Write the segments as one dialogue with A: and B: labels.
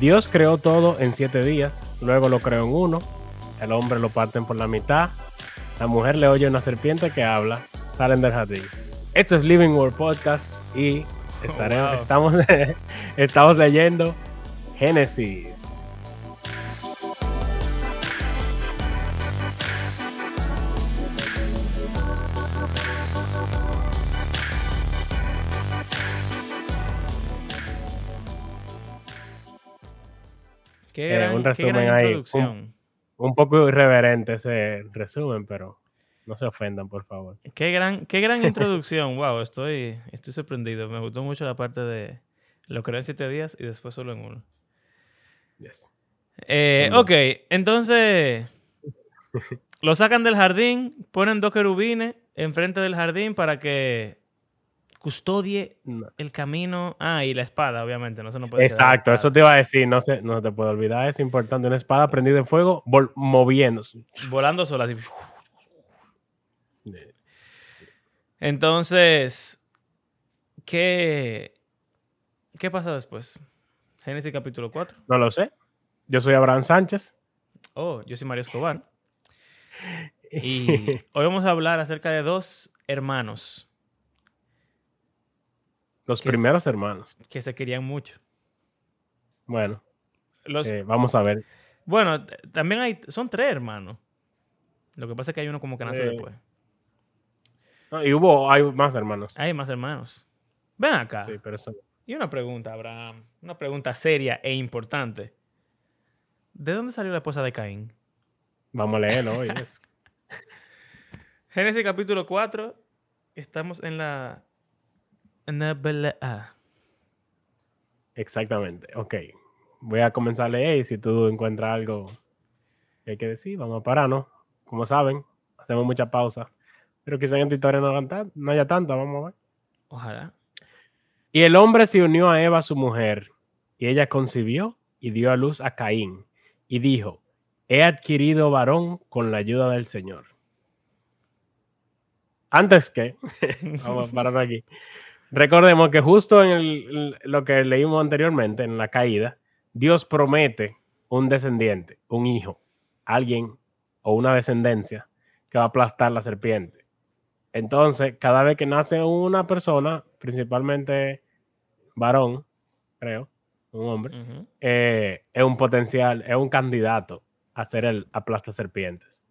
A: Dios creó todo en siete días, luego lo creó en uno, el hombre lo parten por la mitad, la mujer le oye una serpiente que habla, salen del jardín. Esto es Living World Podcast y estaremos,
B: wow.
A: estamos, estamos leyendo Génesis. Resumen ahí,
B: introducción.
A: Un poco irreverente ese resumen, pero no se ofendan, por favor.
B: Qué gran, qué gran introducción. Wow, estoy, estoy sorprendido. Me gustó mucho la parte de lo creó en siete días y después solo en uno.
A: Yes.
B: Eh, ok, entonces lo sacan del jardín, ponen dos querubines enfrente del jardín para que custodie
A: No.
B: el camino. Ah, y la espada, obviamente, no se nos puede
A: Exacto, eso te iba a decir, no se, no te puedo olvidar, es importante, una espada prendida en fuego, vol- moviéndose.
B: Volando sola, así. Entonces, ¿qué, ¿qué pasa después? Génesis capítulo 4.
A: No lo sé. Yo soy Abraham Sánchez.
B: Oh, yo soy Mario Escobar. Y hoy vamos a hablar acerca de dos hermanos
A: Los primeros hermanos.
B: que se querían mucho.
A: Bueno,
B: Los,
A: eh, vamos a ver.
B: bueno, también hay, son tres hermanos. Lo que pasa es que hay uno como que nace
A: Eh,
B: después.
A: No, y hubo, hay más hermanos.
B: Hay más hermanos. Ven acá.
A: Sí, pero eso.
B: Y una pregunta, Abraham. Una pregunta seria e importante. ¿De dónde salió la esposa de Caín?
A: Vamos a leerlo hoy. eso.
B: Génesis capítulo 4. Estamos en la.
A: Exactamente. Ok. Voy a comenzar a leer y si tú encuentras algo que hay que decir, vamos a pararnos. Como saben, hacemos mucha pausa. Pero quizá en esta historia no haya tanta, vamos a ver.
B: Ojalá.
A: Y el hombre se unió a Eva, su mujer, y ella concibió y dio a luz a Caín, y dijo, he adquirido varón con la ayuda del Señor. Antes que, vamos a parar aquí, recordemos que justo en el- lo que leímos anteriormente, en la caída, Dios promete un descendiente, un hijo, alguien o una descendencia que va a aplastar la serpiente. Entonces, cada vez que nace una persona, principalmente varón, creo, un hombre, eh, es un potencial, es un candidato a ser el aplasta serpientes.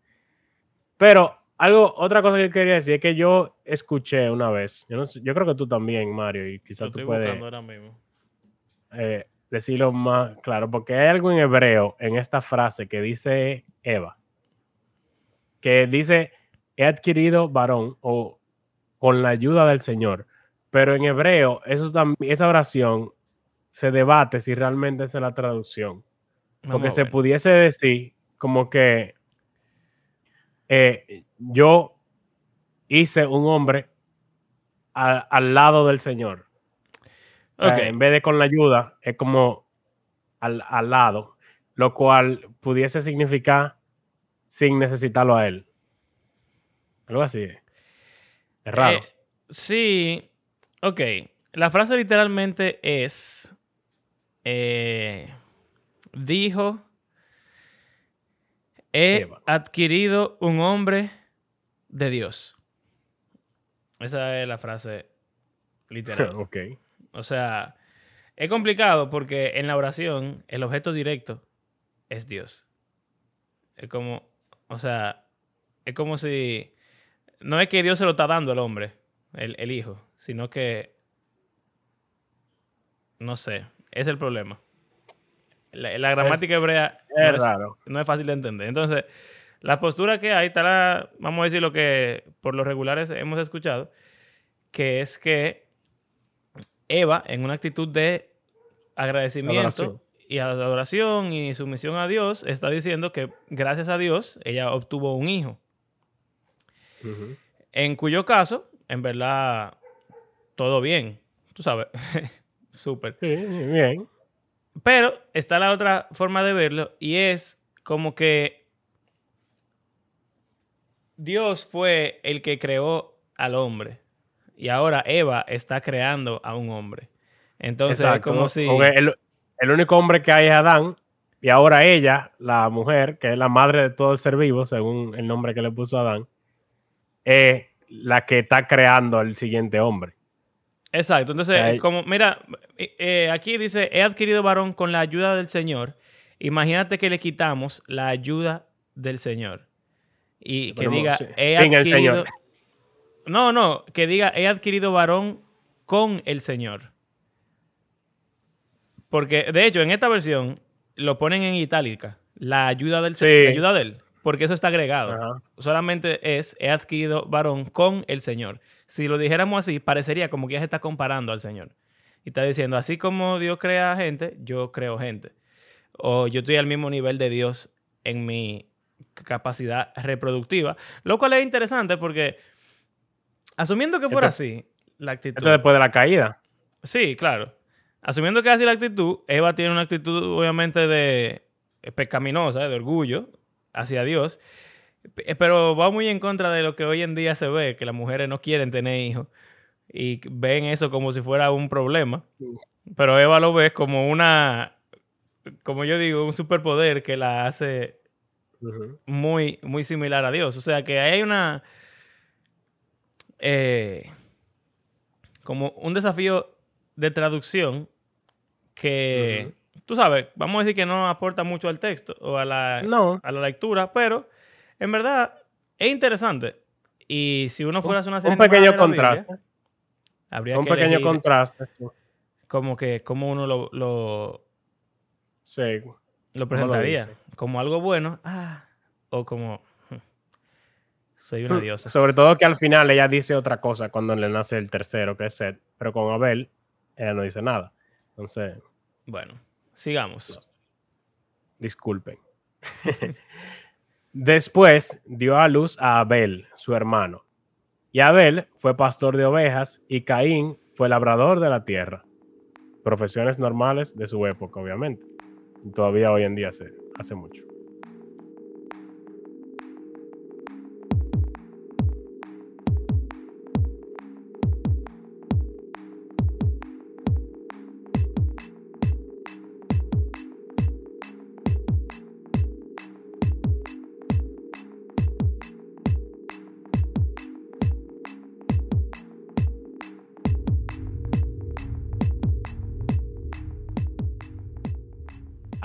A: Pero algo, otra cosa que quería decir es que yo escuché una vez, yo, no sé- yo creo que tú también, Mario, y quizás tú puedes
B: ahora mismo.
A: eh, decirlo más claro, porque hay algo en hebreo en esta frase que dice Eva, que dice, he adquirido varón o con la ayuda del Señor, pero en hebreo eso esa oración se debate si realmente es la traducción, porque
B: Vamos
A: se pudiese decir como que eh, yo hice un hombre a- al lado del Señor. O sea,
B: Ok.
A: En vez de con la ayuda, es como al, al lado, lo cual pudiese significar sin necesitarlo a él. Algo así. Es raro.
B: Eh, sí. Ok. La frase literalmente es. eh, dijo. He adquirido un hombre de Dios. Esa es la frase literal.
A: ok.
B: O sea, es complicado porque en la oración el objeto directo es Dios. Es como, o sea, es como si, no es que Dios se lo está dando al hombre, el, el hijo, sino que, no sé, es el problema. La, la gramática hebrea
A: Es
B: no, es,
A: raro.
B: no es fácil de entender. Entonces, la postura que hay, está la, vamos a decir lo que por los regulares hemos escuchado, que es que Eva, en una actitud de agradecimiento
A: Adoración.
B: y adoración y sumisión a Dios, está diciendo que gracias a Dios ella obtuvo un hijo. En cuyo caso, en verdad, todo bien. Tú sabes, súper.
A: Sí, bien.
B: Pero está la otra forma de verlo y es como que Dios fue el que creó al hombre y ahora Eva está creando a un hombre. Entonces, es
A: Exacto.
B: como
A: ¿no?
B: si...
A: El, el único hombre que hay es Adán, y ahora ella, la mujer, que es la madre de todo el ser vivo, según el nombre que le puso Adán, es la que está creando al siguiente hombre.
B: Exacto. Entonces,
A: Ahí-
B: como, mira, eh, eh, aquí dice, he adquirido varón con la ayuda del Señor. Imagínate que le quitamos la ayuda del Señor. Y que diga,
A: sí,
B: he
A: sin el
B: adquirido...
A: Señor.
B: No, no, que diga, he adquirido varón con el Señor. Porque, de hecho, en esta versión lo ponen en itálica. La ayuda del
A: Sí.
B: Señor. La ayuda de él. Porque eso está agregado
A: Ajá.
B: solamente es he adquirido varón con el Señor. Si lo dijéramos así, parecería como que ya se está comparando al Señor. Y está diciendo, así como Dios crea gente, yo creo gente. O yo estoy al mismo nivel de Dios en mi capacidad reproductiva. Lo cual es interesante porque, asumiendo que fuera
A: Esto-
B: así, la actitud...
A: Esto después de la caída.
B: Sí, claro. Asumiendo que así la actitud, Eva tiene una actitud obviamente de eh, pecaminosa, de orgullo hacia Dios, P- pero va muy en contra de lo que hoy en día se ve, que las mujeres no quieren tener hijos y ven eso como si fuera un problema. Pero Eva lo ve como una, como yo digo, un superpoder que la hace Muy, muy similar a Dios. O sea que hay una. eh, como un desafío de traducción que. Tú sabes, vamos a decir que no aporta mucho al texto o a la,
A: No.
B: a la lectura, pero en verdad es interesante. Y si uno fuera a hacer una serie
A: Un pequeño
B: la Biblia,
A: contraste.
B: habría
A: Un
B: que
A: pequeño contraste.
B: como que cómo uno lo, lo,
A: Sí.
B: Lo presentaría. como algo bueno ah, o como "Hmm, soy una diosa.
A: Sobre todo que al final ella dice otra cosa cuando le nace el tercero, que es Seth. Pero con Abel, ella no dice nada. Entonces,
B: Bueno, sigamos.
A: disculpen. Después dio a luz a Abel, su hermano. Y Abel fue pastor de ovejas y Caín fue labrador de la tierra. Profesiones normales de su época, obviamente. Todavía hoy en día se hace mucho.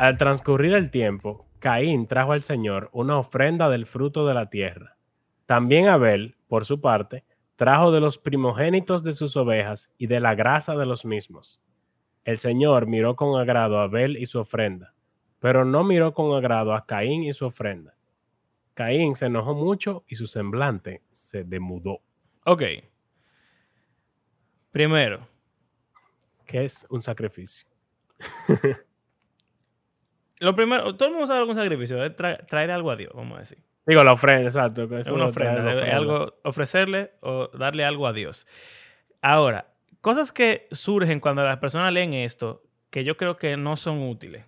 A: Al transcurrir el tiempo, Caín trajo al Señor una ofrenda del fruto de la tierra. También Abel, por su parte, trajo de los primogénitos de sus ovejas y de la grasa de los mismos. El Señor miró con agrado a Abel y su ofrenda, pero no miró con agrado a Caín y su ofrenda. Caín se enojó mucho y su semblante se demudó.
B: Ok. Primero,
A: ¿Qué es un sacrificio?
B: lo primero, todo el mundo sabe algún sacrificio, es tra- traer algo a Dios, vamos a decir.
A: Digo, la ofrenda, exacto.
B: Es una ofrenda, es algo, ofrecerle o darle algo a Dios. Ahora, cosas que surgen cuando las personas leen esto, que yo creo que no son útiles.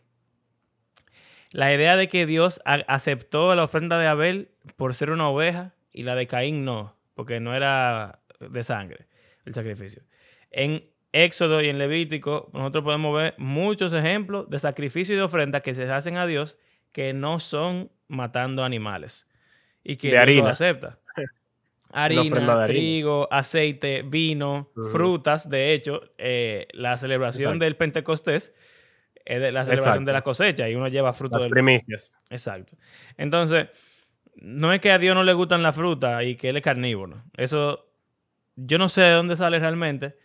B: La idea de que Dios aceptó la ofrenda de Abel por ser una oveja y la de Caín no, porque no era de sangre el sacrificio. En Éxodo y en Levítico nosotros podemos ver muchos ejemplos de sacrificio y de ofrenda que se hacen a Dios que no son matando animales y que
A: De
B: Dios lo
A: harina.
B: acepta. Harina,
A: de harina.
B: trigo, aceite, vino, frutas. De hecho, eh, la celebración
A: Exacto.
B: del Pentecostés es de la celebración de la cosecha y uno lleva fruto
A: Las
B: del
A: primicias.
B: Exacto. Entonces, no es que a Dios no le gustan las frutas y que él es carnívoro. Eso, yo no sé de dónde sale realmente.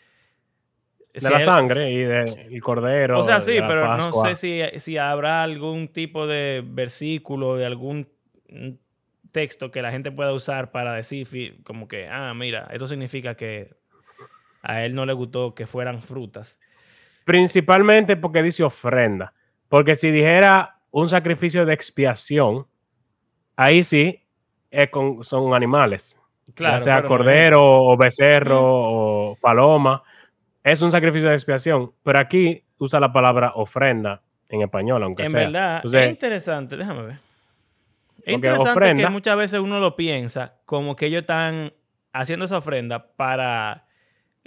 A: De
B: Si
A: la
B: él-
A: sangre y del cordero.
B: O sea, sí, pero
A: Pascua.
B: no sé si, si habrá algún tipo de versículo, de algún texto que la gente pueda usar para decir como que, ah, mira, esto significa que a él no le gustó que fueran frutas.
A: Principalmente porque dice ofrenda. Porque si dijera un sacrificio de expiación, ahí sí es con- son animales.
B: Claro,
A: ya sea
B: no
A: cordero o becerro o paloma. Es un sacrificio de expiación. Pero aquí usa la palabra ofrenda en español, aunque
B: En
A: sea.
B: verdad,
A: Entonces,
B: es interesante, déjame ver. Es interesante que
A: ofrenda-
B: muchas veces uno lo piensa como que ellos están haciendo esa ofrenda para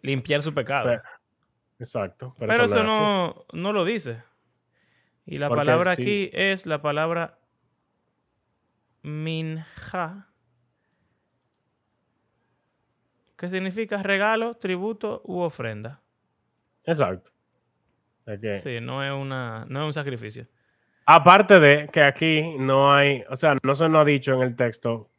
B: limpiar su pecado.
A: Pero- exacto. Pero,
B: eso no, no lo dice. Y la
A: Porque
B: palabra
A: sí.
B: aquí es la palabra minja, que significa regalo, tributo u ofrenda.
A: Exacto. O sea que-
B: Sí, no es, una, no es un sacrificio.
A: Aparte de que aquí no hay, o sea, no se nos ha dicho en el texto,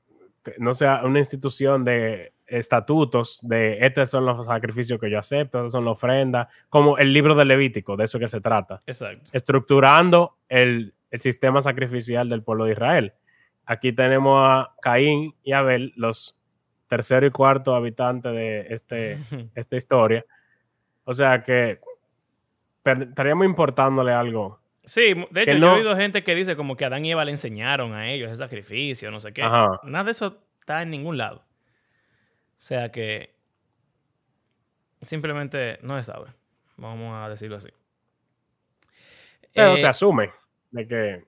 A: que no sea una institución de estatutos de estos son los sacrificios que yo acepto, estas son las ofrendas, como el libro de Levítico, de eso que se trata,
B: Exacto.
A: estructurando el, el sistema sacrificial del pueblo de Israel. Aquí tenemos a Caín y Abel, los tercero y cuarto habitantes de este, esta historia. O sea que estaríamos importándole algo.
B: Sí, de hecho, yo he oído gente que dice como que Adán y Eva le enseñaron a ellos el sacrificio, no sé qué.
A: Ajá.
B: Nada de eso está en ningún lado. O sea que simplemente no se sabe. Vamos a decirlo así.
A: Pero
B: Eh,
A: se asume de que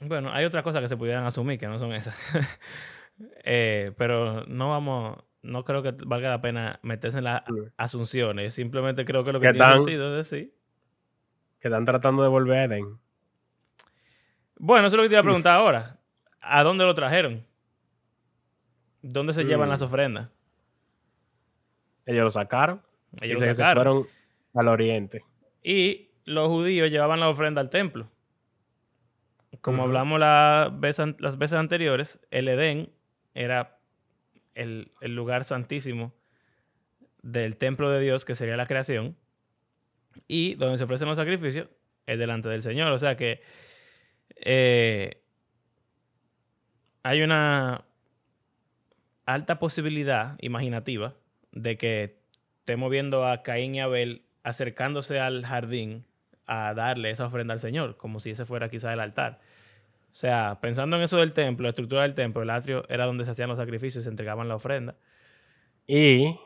B: Bueno, hay otras cosas que se pudieran asumir que no son esas. Eh, pero no vamos, no creo que valga la pena meterse en las asunciones. Simplemente creo que lo que
A: ¿Qué
B: tiene
A: tan-
B: sentido es decir.
A: que están tratando de volver a Edén.
B: Bueno, eso es lo que te iba a preguntar ahora. ¿A dónde lo trajeron? ¿Dónde se llevan
A: Mm.
B: las ofrendas?
A: Ellos lo sacaron.
B: Ellos lo
A: se fueron al oriente.
B: Y los judíos llevaban la ofrenda al templo. Como hablamos la vez an- las veces anteriores, el Edén era el, lugar santísimo del templo de Dios, que sería la creación, y donde se ofrecen los sacrificios es delante del Señor. O sea que eh, hay una alta posibilidad imaginativa de que estemos viendo a Caín y Abel acercándose al jardín a darle esa ofrenda al Señor, como si ese fuera quizá el altar. O sea, pensando en eso del templo, la estructura del templo, el atrio era donde se hacían los sacrificios y se entregaban la ofrenda.
A: Y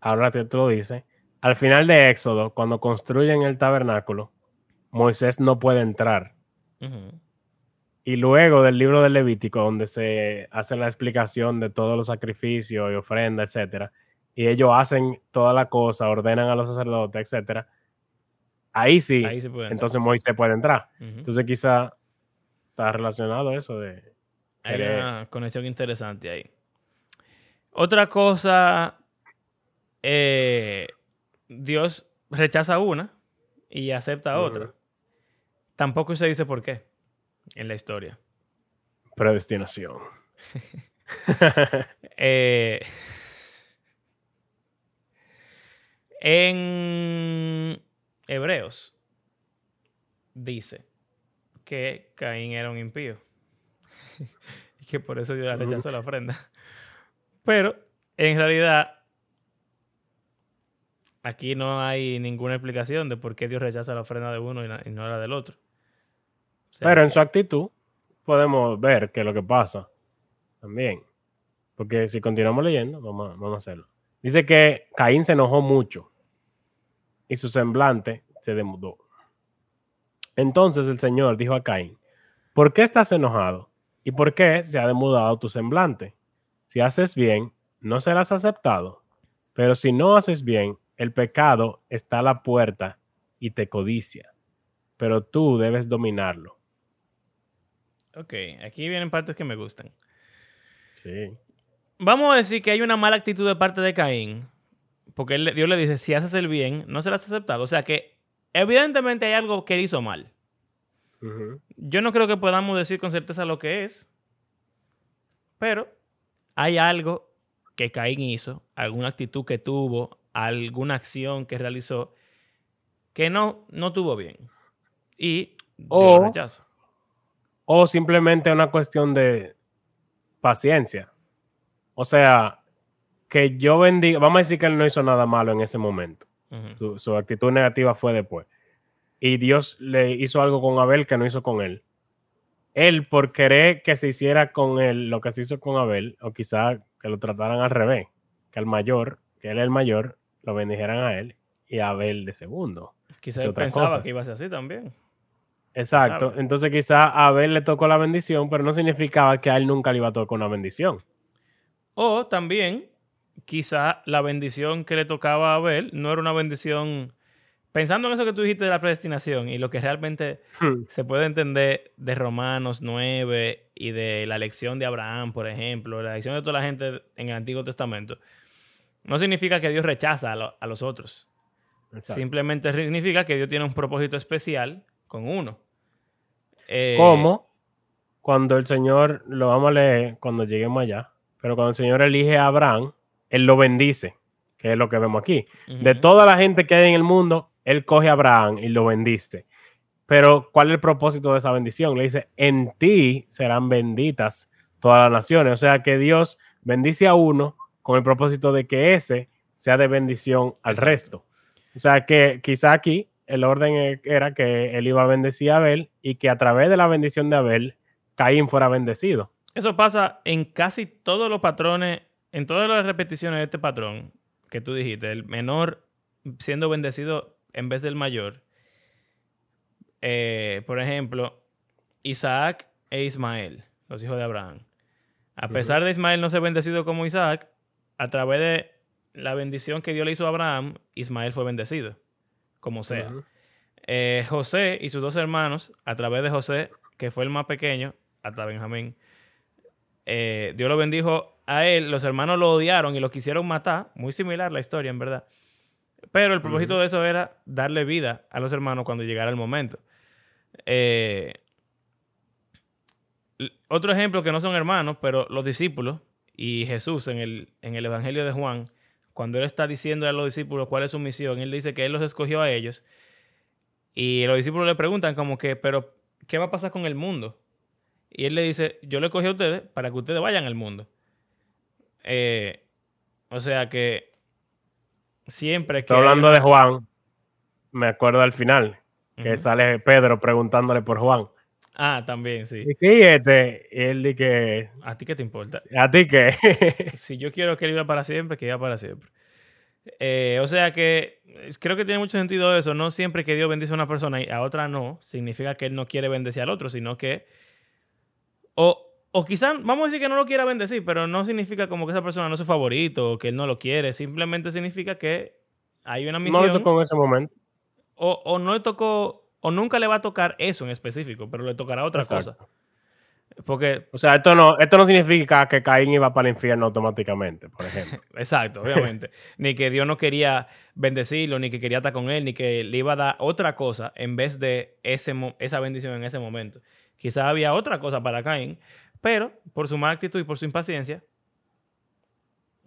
A: ahora tú lo dices, al final de Éxodo, cuando construyen el tabernáculo, Moisés no puede entrar. Y luego del libro de Levítico, donde se hace la explicación de todos los sacrificios y ofrendas, etcétera, y ellos hacen toda la cosa, ordenan a los sacerdotes, etcétera, ahí sí,
B: Ahí se puede entrar.
A: entonces Moisés puede entrar. Entonces quizá está relacionado eso de...
B: Hay una conexión interesante ahí. Otra cosa, eh, Dios rechaza una y acepta otra. Tampoco se dice por qué en la historia.
A: predestinación.
B: Eh, en Hebreos dice que Caín era un impío y que por eso Dios le rechazó la ofrenda. Pero en realidad aquí no hay ninguna explicación de por qué Dios rechaza la ofrenda de uno y, la- y no la del otro. O sea,
A: Pero en su actitud podemos ver qué es lo que pasa también. Porque si continuamos leyendo, vamos a, vamos a hacerlo. Dice que Caín se enojó mucho y su semblante se demudó. Entonces el Señor dijo a Caín, ¿por qué estás enojado? ¿Y por qué se ha demudado tu semblante? Si haces bien, no serás aceptado. Pero si no haces bien, el pecado está a la puerta y te codicia. Pero tú debes dominarlo.
B: Ok, aquí vienen partes que me gustan.
A: Sí.
B: Vamos a decir que hay una mala actitud de parte de Caín. Porque Dios le dice, si haces el bien, no serás aceptado. O sea que evidentemente hay algo que hizo mal. Yo no creo que podamos decir con certeza lo que es. Pero hay algo que Caín hizo, alguna actitud que tuvo, alguna acción que realizó, que no, no tuvo bien. Y
A: O-
B: lo rechaza.
A: O simplemente una cuestión de paciencia. O sea, que yo bendiga, vamos a decir que él no hizo nada malo en ese momento. Su, su actitud negativa fue después. Y Dios le hizo algo con Abel que no hizo con él. Él, por querer que se hiciera con él lo que se hizo con Abel, o quizá que lo trataran al revés, que al mayor, que él es el mayor, lo bendijeran a él y a Abel de segundo.
B: Quizás
A: es
B: él pensaba
A: cosa.
B: que iba a ser así también.
A: Exacto. Entonces quizá a Abel le tocó la bendición, pero no significaba que a él nunca le iba a tocar una bendición.
B: O también, quizá la bendición que le tocaba a Abel no era una bendición pensando en eso que tú dijiste de la predestinación y lo que realmente
A: Hmm.
B: se puede entender de Romanos 9 y de la elección de Abraham, por ejemplo, la elección de toda la gente en el Antiguo Testamento, no significa que Dios rechaza a, lo- a los otros.
A: Exacto.
B: Simplemente significa que Dios tiene un propósito especial con uno. Eh,
A: Como cuando el Señor, lo vamos a leer cuando lleguemos allá, pero cuando el Señor elige a Abraham, Él lo bendice, que es lo que vemos aquí. De toda la gente que hay en el mundo, Él coge a Abraham y lo bendice. Pero, ¿cuál es el propósito de esa bendición? Le dice, en ti serán benditas todas las naciones. O sea que Dios bendice a uno con el propósito de que ese sea de bendición al resto. O sea que quizá aquí el orden e- era que él iba a bendecir a Abel y que a través de la bendición de Abel, Caín fuera bendecido.
B: Eso pasa en casi todos los patrones, en todas las repeticiones de este patrón que tú dijiste, el menor siendo bendecido en vez del mayor. Eh, por ejemplo, Isaac e Ismael, los hijos de Abraham. A pesar de Ismael no ser bendecido como Isaac, a través de la bendición que Dios le hizo a Abraham, Ismael fue bendecido, como sea. Eh, José y sus dos hermanos, a través de José, que fue el más pequeño, hasta Benjamín, eh, Dios lo bendijo a él. Los hermanos lo odiaron y lo quisieron matar. Muy similar la historia, en verdad. Pero el propósito de eso era darle vida a los hermanos cuando llegara el momento. Eh, otro ejemplo que no son hermanos, pero los discípulos y Jesús en el, en el Evangelio de Juan, cuando él está diciendo a los discípulos cuál es su misión, él dice que él los escogió a ellos y los discípulos le preguntan como que, pero ¿qué va a pasar con el mundo? Y él le dice, yo le cogí a ustedes para que ustedes vayan al mundo. Eh, o sea que siempre que...
A: Estoy
B: hay
A: hablando
B: una-
A: de Juan, me acuerdo al final, que sale Pedro preguntándole por Juan.
B: Ah, también, sí.
A: ¿Y qué es este? Y él dice que,
B: ¿A ti qué te importa?
A: ¿a ti qué?
B: Si yo quiero que él viva para siempre, que viva para siempre. Eh, o sea que creo que tiene mucho sentido eso. No siempre que Dios bendice a una persona y a otra no, significa que él no quiere bendecir al otro, sino que. O, o quizás, vamos a decir que no lo quiera bendecir, pero no significa como que esa persona no es su favorito o que él no lo quiere. Simplemente significa que hay una
A: no
B: misión.
A: le tocó en ese momento.
B: o, o no le tocó, o nunca le va a tocar eso en específico, pero le tocará otra
A: Exacto.
B: cosa. Porque
A: O sea, esto no, esto no significa que Caín iba para el infierno automáticamente, por ejemplo.
B: Exacto, obviamente. ni que Dios no quería bendecirlo, ni que quería estar con él, ni que le iba a dar otra cosa en vez de ese, esa bendición en ese momento. Quizás había otra cosa para Caín, pero por su mala actitud y por su impaciencia,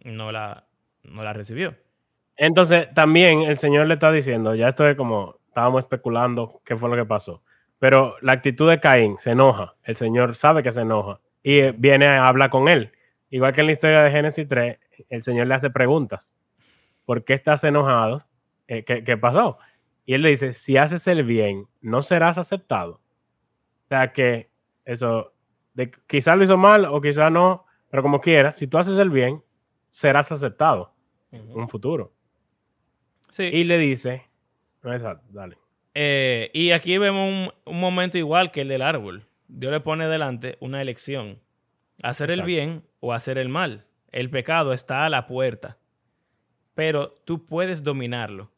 B: no la, no la recibió.
A: Entonces, también el Señor le está diciendo, ya esto es como, estábamos especulando qué fue lo que pasó, pero la actitud de Caín se enoja, el Señor sabe que se enoja y eh, viene a hablar con él. Igual que en la historia de Génesis 3, el Señor le hace preguntas. ¿Por qué estás enojado? Eh, ¿qué, qué pasó? Y él le dice, si haces el bien, no serás aceptado. O sea que eso, de, quizás lo hizo mal o quizás no, pero como quieras, si tú haces el bien, serás aceptado en un futuro.
B: Sí.
A: Y le dice, no, exacto, dale.
B: Eh, y aquí vemos un, un momento igual que el del árbol. Dios le pone delante una elección. Hacer el bien o hacer el mal. El pecado está a la puerta. Pero tú puedes dominarlo.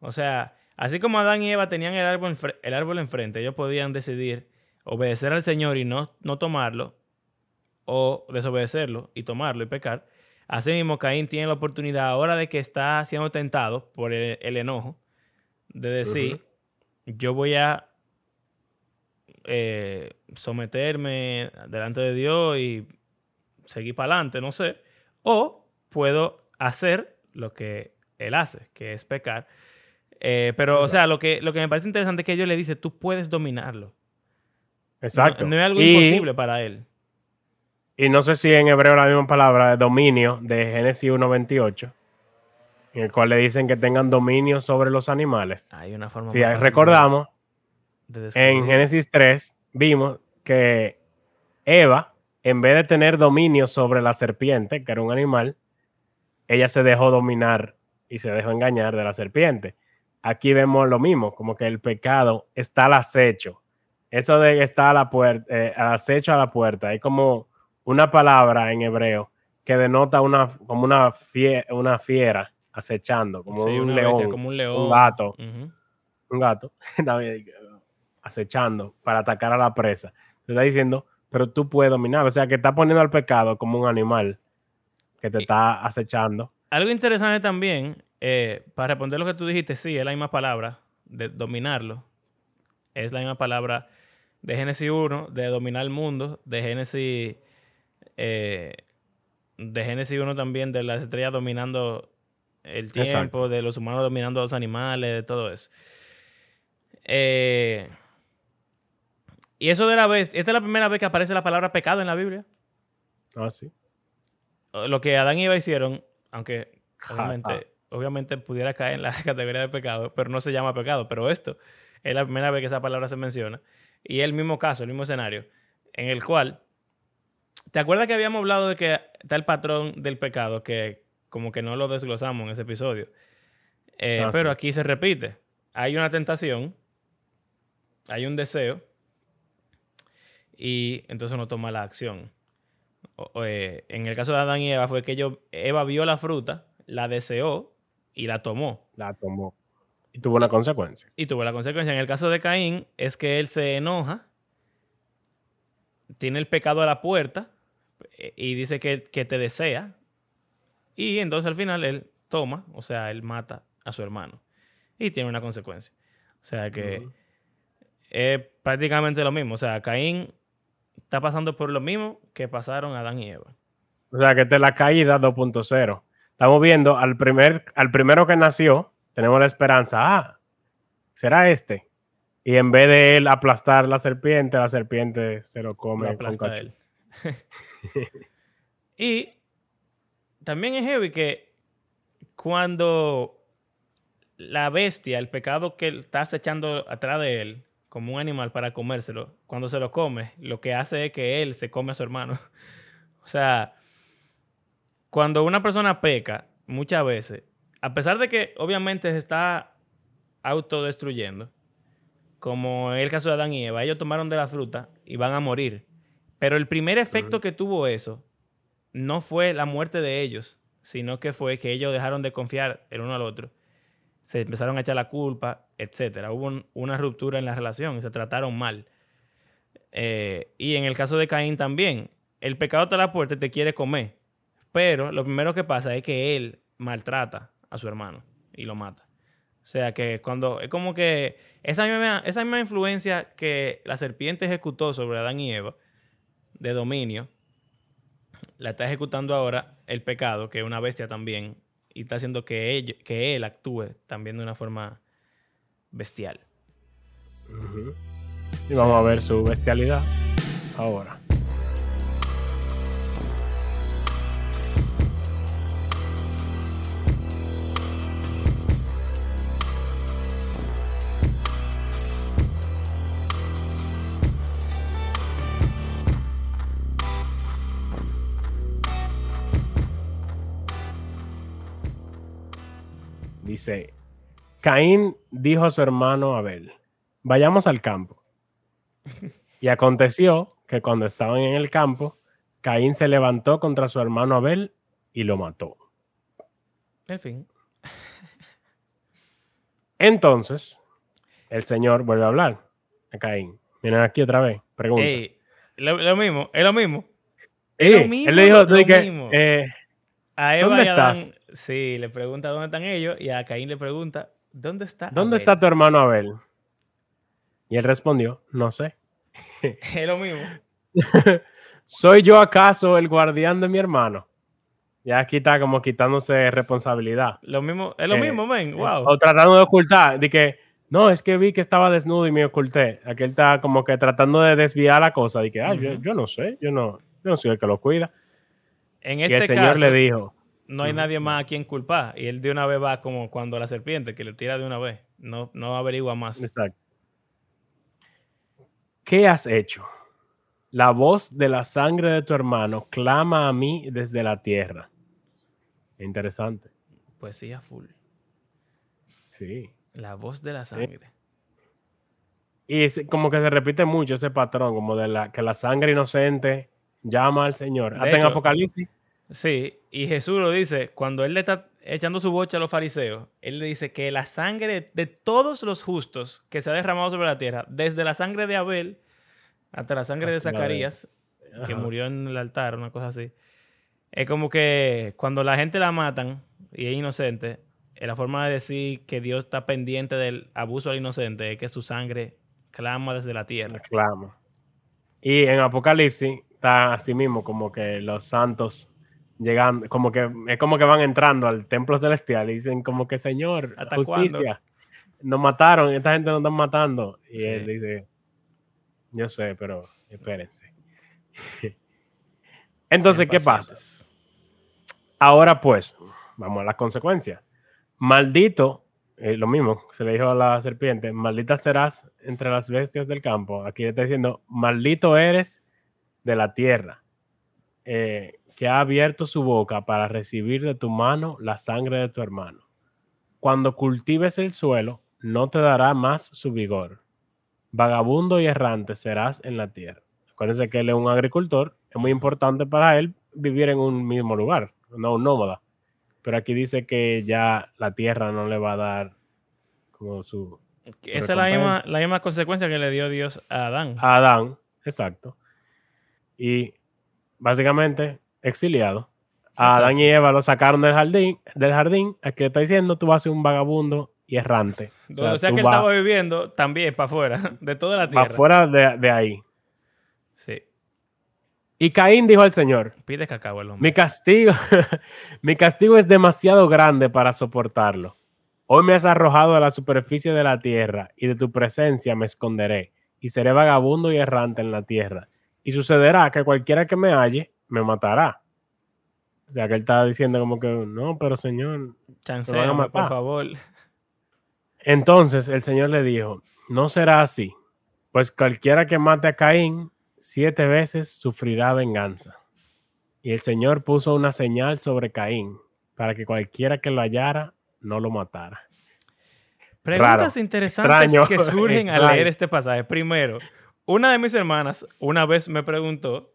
B: O sea, así como Adán y Eva tenían el árbol, el árbol enfrente, ellos podían decidir obedecer al Señor y no, no tomarlo, o desobedecerlo y tomarlo y pecar. Asimismo, Caín tiene la oportunidad ahora de que está siendo tentado por el, el enojo, de decir, yo voy a eh, someterme delante de Dios y seguir para adelante, no sé. O puedo hacer lo que Él hace, que es pecar. Eh, pero, o sea, lo que, lo que me parece interesante es que Dios le dice, tú puedes dominarlo. No-
A: Exacto.
B: No, es algo
A: y,
B: imposible para Él.
A: y no sé si en hebreo la misma palabra de dominio de Génesis 1.28, en el cual le dicen que tengan dominio sobre los animales.
B: Hay una forma
A: Si
B: de-
A: recordamos,
B: de
A: en. Génesis 3 vimos que Eva, en vez de tener dominio sobre la serpiente, que era un animal, ella se dejó dominar y se dejó engañar de la serpiente. Aquí vemos lo mismo, como que el pecado está al acecho. Eso de que está a la puerta, al acecho a la puerta, hay como una palabra en hebreo que denota una, como una, fie- una fiera acechando, como,
B: Sí,
A: un, león,
B: bestia, como un león.
A: un gato, un gato, acechando para atacar a la presa. Te está diciendo, pero tú puedes dominar, o sea, que está poniendo al pecado como un animal que te
B: Y-
A: está acechando.
B: Algo interesante también, eh, para responder lo que tú dijiste, sí, es la misma palabra de dominarlo. Es la misma palabra de Génesis 1, de dominar el mundo, de Génesis, eh, de Génesis 1 también, de las estrellas dominando el tiempo,
A: Exacto.
B: de los humanos dominando a los animales, de todo eso. Eh, y eso de la vez, esta es la primera vez que aparece la palabra pecado en la Biblia.
A: Ah, sí.
B: lo que Adán y Eva hicieron, aunque obviamente,
A: ja.
B: obviamente pudiera caer en la categoría de pecado, pero no se llama pecado. Pero esto es la primera vez que esa palabra se menciona. Y el mismo caso, el mismo escenario, en el cual, ¿te acuerdas que habíamos hablado de que está el patrón del pecado, que como que no lo desglosamos en ese episodio? Eh,
A: Ah,
B: pero
A: sí.
B: aquí se repite. Hay una tentación, hay un deseo, y entonces uno toma la acción. O- o, eh, en el caso de Adán y Eva fue que ellos, Eva vio la fruta, la deseó y la tomó.
A: La tomó. Y tuvo una consecuencia.
B: Y tuvo la consecuencia. En el caso de Caín es que él se enoja, tiene el pecado a la puerta eh, y dice que, que te desea. Y entonces al final él toma, o sea, él mata a su hermano. Y tiene una consecuencia. O sea que es prácticamente lo mismo. O sea, Caín está pasando por lo mismo que pasaron Adán y Eva.
A: O sea, que esta es la caída 2.0. Estamos viendo al, primer, al primero que nació, tenemos la esperanza, ah, será este. Y en vez de él aplastar la serpiente, la serpiente se lo
B: Lo
A: come
B: aplasta
A: cacho.
B: él. y también es heavy que cuando la bestia, el pecado que él está acechando atrás de él, como un animal para comérselo, cuando se lo come, lo que hace es que él se come a su hermano. o sea, cuando una persona peca, muchas veces, a pesar de que obviamente se está autodestruyendo, como en el caso de Adán y Eva, ellos tomaron de la fruta y van a morir. Pero el primer efecto que tuvo eso no fue la muerte de ellos, sino que fue que ellos dejaron de confiar el uno al otro. Se empezaron a echar la culpa, etcétera. Hubo un- una ruptura en la relación y se trataron mal. Eh, y en el caso de Caín también, el pecado está a la puerta y te quiere comer. Pero lo primero que pasa es que él maltrata a su hermano y lo mata. O sea que cuando es como que esa misma, esa misma influencia que la serpiente ejecutó sobre Adán y Eva de dominio, la está ejecutando ahora el pecado, que es una bestia también, y está haciendo que, ello- que él actúe también de una forma bestial.
A: Y vamos a ver su bestialidad ahora. Dice, Caín dijo a su hermano Abel, vayamos al campo. Y aconteció que cuando estaban en el campo, Caín se levantó contra su hermano Abel y lo mató.
B: En fin.
A: Entonces, el Señor vuelve a hablar a Caín. Miren aquí otra vez, pregunta.
B: Ey, lo, lo mismo, es lo mismo. Lo mismo,
A: él le dijo,
B: lo mismo.
A: eh,
B: A Eva
A: ¿Dónde
B: y
A: estás?
B: Sí, le pregunta dónde están ellos y a Caín le pregunta, ¿dónde está
A: ¿dónde
B: Abel?".
A: está tu hermano Abel? Y él respondió, no sé.
B: Es lo mismo.
A: ¿Soy yo acaso el guardián de mi hermano? Ya aquí está como quitándose responsabilidad.
B: Lo mismo, es lo
A: Eh,
B: mismo, men. Wow.
A: O tratando de ocultar, de que no, es que vi que estaba desnudo y me oculté. Aquí él está como que tratando de desviar la cosa, de que ah, yo, no sé, yo no, yo no soy el que lo cuida.
B: En
A: y
B: este
A: el Señor
B: caso,
A: le dijo,
B: no hay nadie más a quien culpar. Y él de una vez va como cuando la serpiente, que le tira de una vez. No, no averigua más.
A: exacto. ¿Qué has hecho? La voz de la sangre de tu hermano clama a mí desde la tierra. Interesante.
B: Poesía full.
A: Sí.
B: La voz de la sangre.
A: Y es como que se repite mucho ese patrón, como de la que la sangre inocente llama al Señor.
B: De
A: Hasta en Apocalipsis.
B: Sí, y Jesús lo dice, cuando él le está echando su bocha a los fariseos, él le dice que la sangre de todos los justos que se ha derramado sobre la tierra, desde la sangre de Abel hasta la sangre de Zacarías, que murió en el altar, una cosa así, es como que cuando la gente la matan y es inocente, eh, la forma de decir que Dios está pendiente del abuso al inocente es que su sangre clama desde la tierra.
A: Clama. Y en Apocalipsis está así mismo, como que los santos llegan, como que es como que van entrando al templo celestial y dicen como que Señor,
B: ¿Hasta
A: justicia, nos mataron, esta gente nos están matando. Y
B: Sí.
A: él dice, yo sé, pero espérense. Entonces, ¿qué pasa? Ahora pues, vamos a las consecuencias. Maldito, eh, lo mismo se le dijo a la serpiente, maldita serás entre las bestias del campo. Aquí le está diciendo, maldito eres de la tierra, eh, que ha abierto su boca para recibir de tu mano la sangre de tu hermano. Cuando cultives el suelo, no te dará más su vigor. Vagabundo y errante serás en la tierra. Acuérdense que él es un agricultor, es muy importante para él vivir en un mismo lugar, no un nómada. Pero aquí dice que ya la tierra no le va a dar como su...
B: Esa es la misma, la misma consecuencia que le dio Dios a Adán.
A: A Adán, exacto. Y básicamente exiliado. A Adán y Eva lo sacaron del jardín, del jardín. Aquí le está diciendo, tú vas a ser un vagabundo y errante. O
B: sea que él
A: vas
B: estaba viviendo, también para afuera, de toda la tierra.
A: fuera de, de ahí.
B: Sí,
A: Y Caín dijo al Señor,
B: pide cacao el hombre.
A: Mi castigo, mi castigo es demasiado grande para soportarlo. Hoy me has arrojado a la superficie de la tierra y de tu presencia me esconderé y seré vagabundo y errante en la tierra. Y sucederá que cualquiera que me halle me matará. O sea que él estaba diciendo como que no, pero Señor.
B: por favor.
A: Entonces el Señor le dijo, no será así, pues cualquiera que mate a Caín siete veces sufrirá venganza. Y el Señor puso una señal sobre Caín para que cualquiera que lo hallara no lo matara.
B: Preguntas
A: Raro,
B: interesantes
A: extraño,
B: que surgen al leer este pasaje. Primero, una de mis hermanas una vez me preguntó,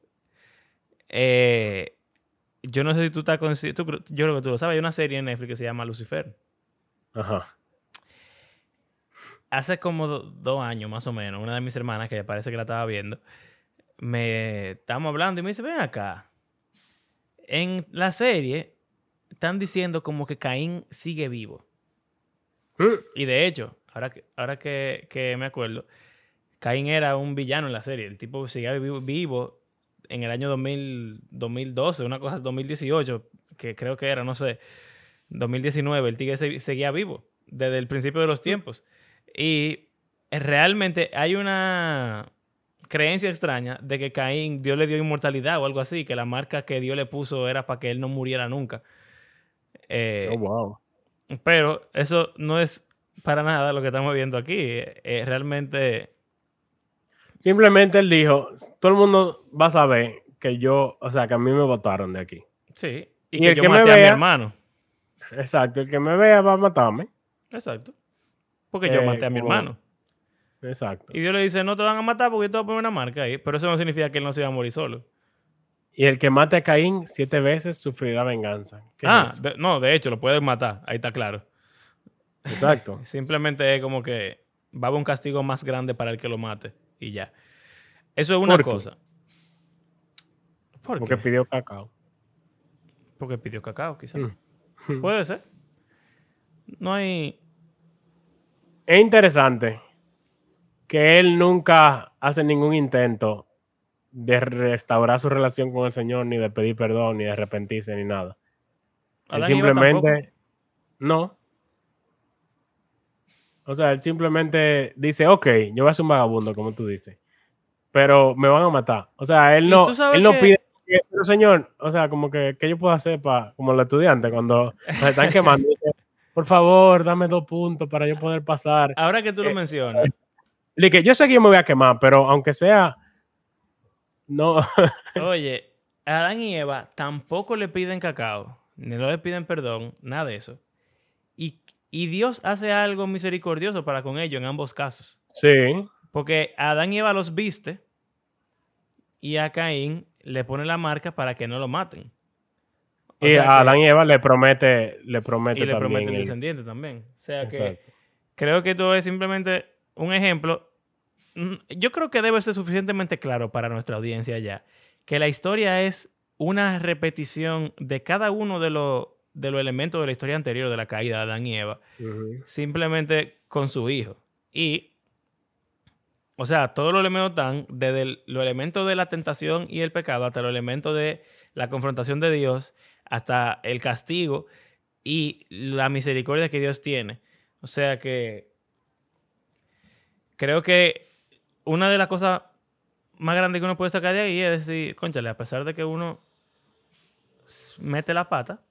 B: eh, yo no sé si tú estás tú creo- yo creo que tú lo sabes, hay una serie en Netflix que se llama Lucifer.
A: Ajá.
B: Hace como do- dos años más o menos, una de mis hermanas, que parece que la estaba viendo, me estábamos hablando y me dice, ven acá, en la serie están diciendo como que Caín sigue vivo.
A: Mm,
B: Y de hecho, ahora que, ahora que, que me acuerdo, Caín era un villano en la serie. El tipo seguía vivo, vivo en el año 2000, 2012, una cosa, 2018, que creo que era, no sé, 2019. El tigre se- seguía vivo desde el principio de los tiempos. Y realmente hay una creencia extraña de que Caín, Dios le dio inmortalidad o algo así, que la marca que Dios le puso era para que él no muriera nunca. Eh,
A: oh, wow.
B: pero eso no es para nada lo que estamos viendo aquí. Eh, realmente,
A: Simplemente él dijo, todo el mundo va a saber que yo, o sea, que a mí me votaron de aquí.
B: sí. Y,
A: Y
B: que
A: el
B: yo
A: que me
B: maté a mi
A: vea-
B: hermano.
A: Exacto, el que me vea va a matarme.
B: Exacto. Porque yo
A: Eh,
B: maté a mi
A: como-
B: hermano.
A: Exacto.
B: Y Dios le dice, no te van a matar porque yo te voy a poner una marca ahí. Pero eso no significa que él no se iba a morir solo.
A: Y el que mate a Caín siete veces sufrirá venganza. ¿Qué es
B: Ah, de- no, de hecho, lo pueden matar. Ahí está claro.
A: Exacto.
B: Simplemente es como que va a haber un castigo más grande para el que lo mate. Y ya. Eso es una
A: ¿Por qué?
B: cosa. ¿Por
A: Porque
B: qué?
A: pidió cacao.
B: Porque pidió cacao, quizás.
A: Mm.
B: Puede ser. No hay...
A: Es interesante que él nunca hace ningún intento de restaurar su relación con el Señor, ni de pedir perdón, ni de arrepentirse, ni nada. Él simplemente no. O sea, él simplemente dice, ok, yo voy a ser un vagabundo, como tú dices, pero me van a matar. O sea, él no, él no
B: que-
A: pide, pero señor, o sea, como que, ¿qué yo puedo hacer para, como los estudiantes, cuando nos están quemando? Por favor, dame dos puntos para yo poder pasar.
B: Ahora que tú lo
A: Eh,
B: mencionas,
A: Le que yo sé que yo me voy a quemar, pero aunque sea, no,
B: oye, Adán y Eva tampoco le piden cacao, ni le piden perdón, nada de eso. Y, y Dios hace algo misericordioso para con ellos en ambos casos.
A: sí,
B: Porque a Adán y Eva los viste y a Caín le pone la marca para que no lo maten. O
A: Y a Adán y Eva le promete, le promete
B: y le
A: también.
B: promete el descendiente también. O sea que creo que esto es simplemente un ejemplo. Mm, Yo creo que debe ser suficientemente claro para nuestra audiencia ya que la historia es una repetición de cada uno de los, de los elementos de la historia anterior de la caída de Adán y Eva, simplemente con su hijo. Y, o sea, todos los elementos están, desde el- los elementos de la tentación y el pecado hasta los elementos de la confrontación de Dios, hasta el castigo y la misericordia que Dios tiene. O sea que creo que una de las cosas más grandes que uno puede sacar de ahí es decir, conchale, a pesar de que uno mete la pata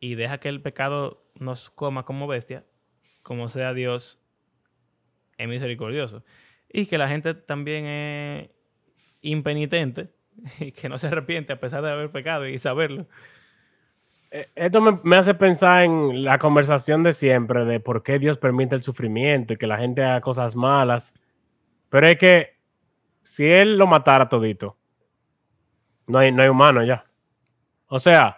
B: y deja que el pecado nos coma como bestia, como sea Dios es misericordioso. Y que la gente también es impenitente y que no se arrepiente a pesar de haber pecado y saberlo.
A: Eh, Esto me, me hace pensar en la conversación de siempre de por qué Dios permite el sufrimiento y que la gente haga cosas malas. Pero es que si Él lo matara todito, no hay, no hay humano ya. O sea,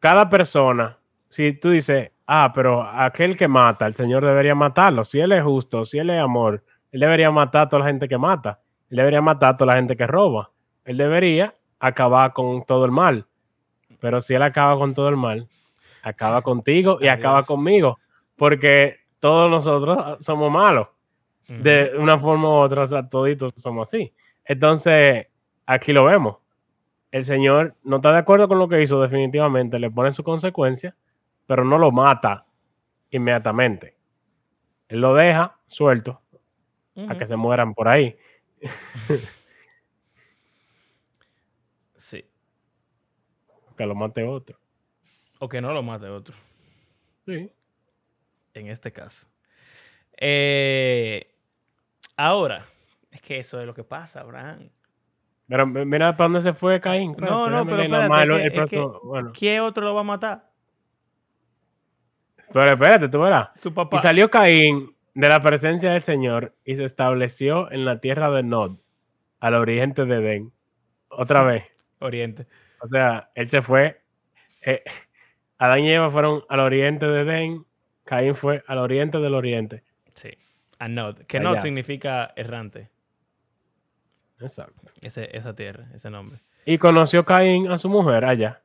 A: cada persona, si tú dices, ah, pero aquel que mata, el Señor debería matarlo. Si Él es justo, si Él es amor, Él debería matar a toda la gente que mata. Él debería matar a toda la gente que roba. Él debería acabar con todo el mal. Pero si Él acaba con todo el mal, acaba contigo y acaba conmigo. Porque todos nosotros somos malos de una forma u otra, o sea, toditos somos así. Entonces, aquí lo vemos. El Señor no está de acuerdo con lo que hizo, definitivamente, le pone su consecuencia, pero no lo mata inmediatamente. Él lo deja suelto a que se mueran por ahí.
B: Sí.
A: Que lo mate otro.
B: O que no lo mate otro,
A: Sí.
B: en este caso. Eh, ahora, es que eso es lo que pasa, Abraham.
A: Pero mira para dónde se fue Caín.
B: No, no,
A: déjame
B: pero espérate, es que- es que-
A: bueno,
B: ¿Qué otro lo va a matar?
A: pero espérate, tú verás.
B: Su papá.
A: Y salió Caín de la presencia del Señor y se estableció en la tierra de Nod, al oriente de Edén. Otra vez.
B: Oriente.
A: O sea, él se fue. eh, Adán y Eva fueron al oriente de Edén. Caín fue al oriente del oriente.
B: Sí. Anod. Que
A: Allá.
B: Nod significa errante.
A: Exacto.
B: Ese, esa tierra, ese nombre.
A: Y conoció Caín a su mujer allá.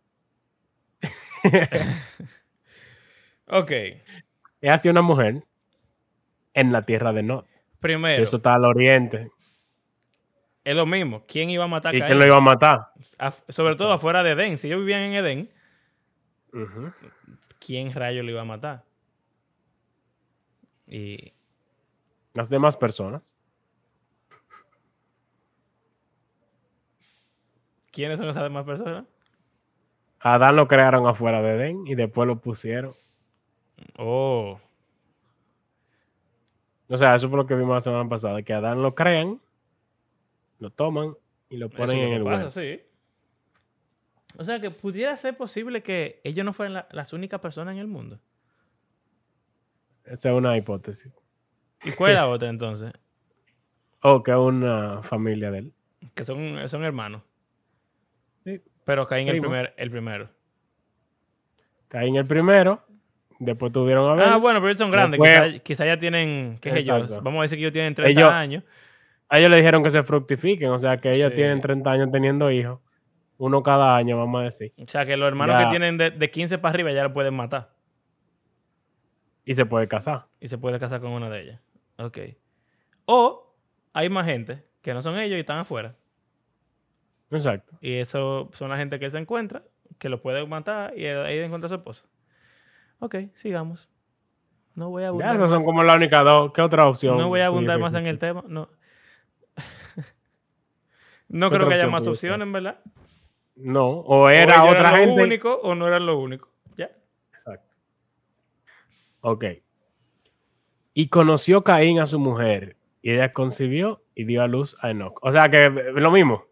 B: Ok.
A: Es así una mujer en la tierra de Nod.
B: Primero,
A: Si eso está al oriente.
B: es lo mismo. ¿Quién iba a matar a
A: ¿Y
B: Caín?
A: quién lo iba a matar?
B: Af- Sobre todo afuera de Edén. Si ellos vivían en Edén. ¿quién rayo lo iba a matar? Y
A: Las demás personas.
B: ¿Quiénes son esas demás personas?
A: Adán lo crearon afuera de Edén y después lo pusieron.
B: Oh,
A: O sea, eso fue lo que vimos la semana pasada, que Adán lo crean, lo toman y lo ponen en el
B: pasa, sí. O sea, que pudiera ser posible que ellos no fueran la- las únicas personas en el mundo.
A: Esa es una hipótesis.
B: ¿Y cuál es la otra entonces?
A: O que es una familia de él.
B: Que son, son hermanos.
A: Sí.
B: Pero Caín el, primer, el primero.
A: Caín el primero, después tuvieron a ver.
B: Ah, bueno, pero ellos son grandes.
A: Después-
B: Quizá, ya tienen, qué sé yo, vamos a decir que ellos tienen 30
A: Ellos-
B: años.
A: A ellos le dijeron que se fructifiquen, o sea que ellos
B: Sí.
A: tienen 30 años teniendo hijos, uno cada año, vamos a decir.
B: O sea, que los hermanos
A: Ya.
B: que tienen de, de 15 para arriba ya lo pueden matar.
A: Y se puede casar.
B: Y se puede casar con una de ellas. Ok. O hay más gente que no son ellos y están afuera.
A: Exacto.
B: Y eso son la gente que él se encuentra, que lo puede matar y ahí encuentra a su esposa. Ok, sigamos. No voy a
A: Ya
B: abundar,
A: esas son
B: más,
A: como la única dos. ¿Qué otra opción?
B: no voy a abundar más en el tema. No, no
A: ¿Qué
B: creo que haya más opciones, ¿verdad?
A: No, o era otra gente.
B: lo único o no eran lo único. Ya.
A: Exacto. Ok. Y conoció Caín a su mujer, y ella concibió y dio a luz a Enoch. O sea que eh, lo mismo.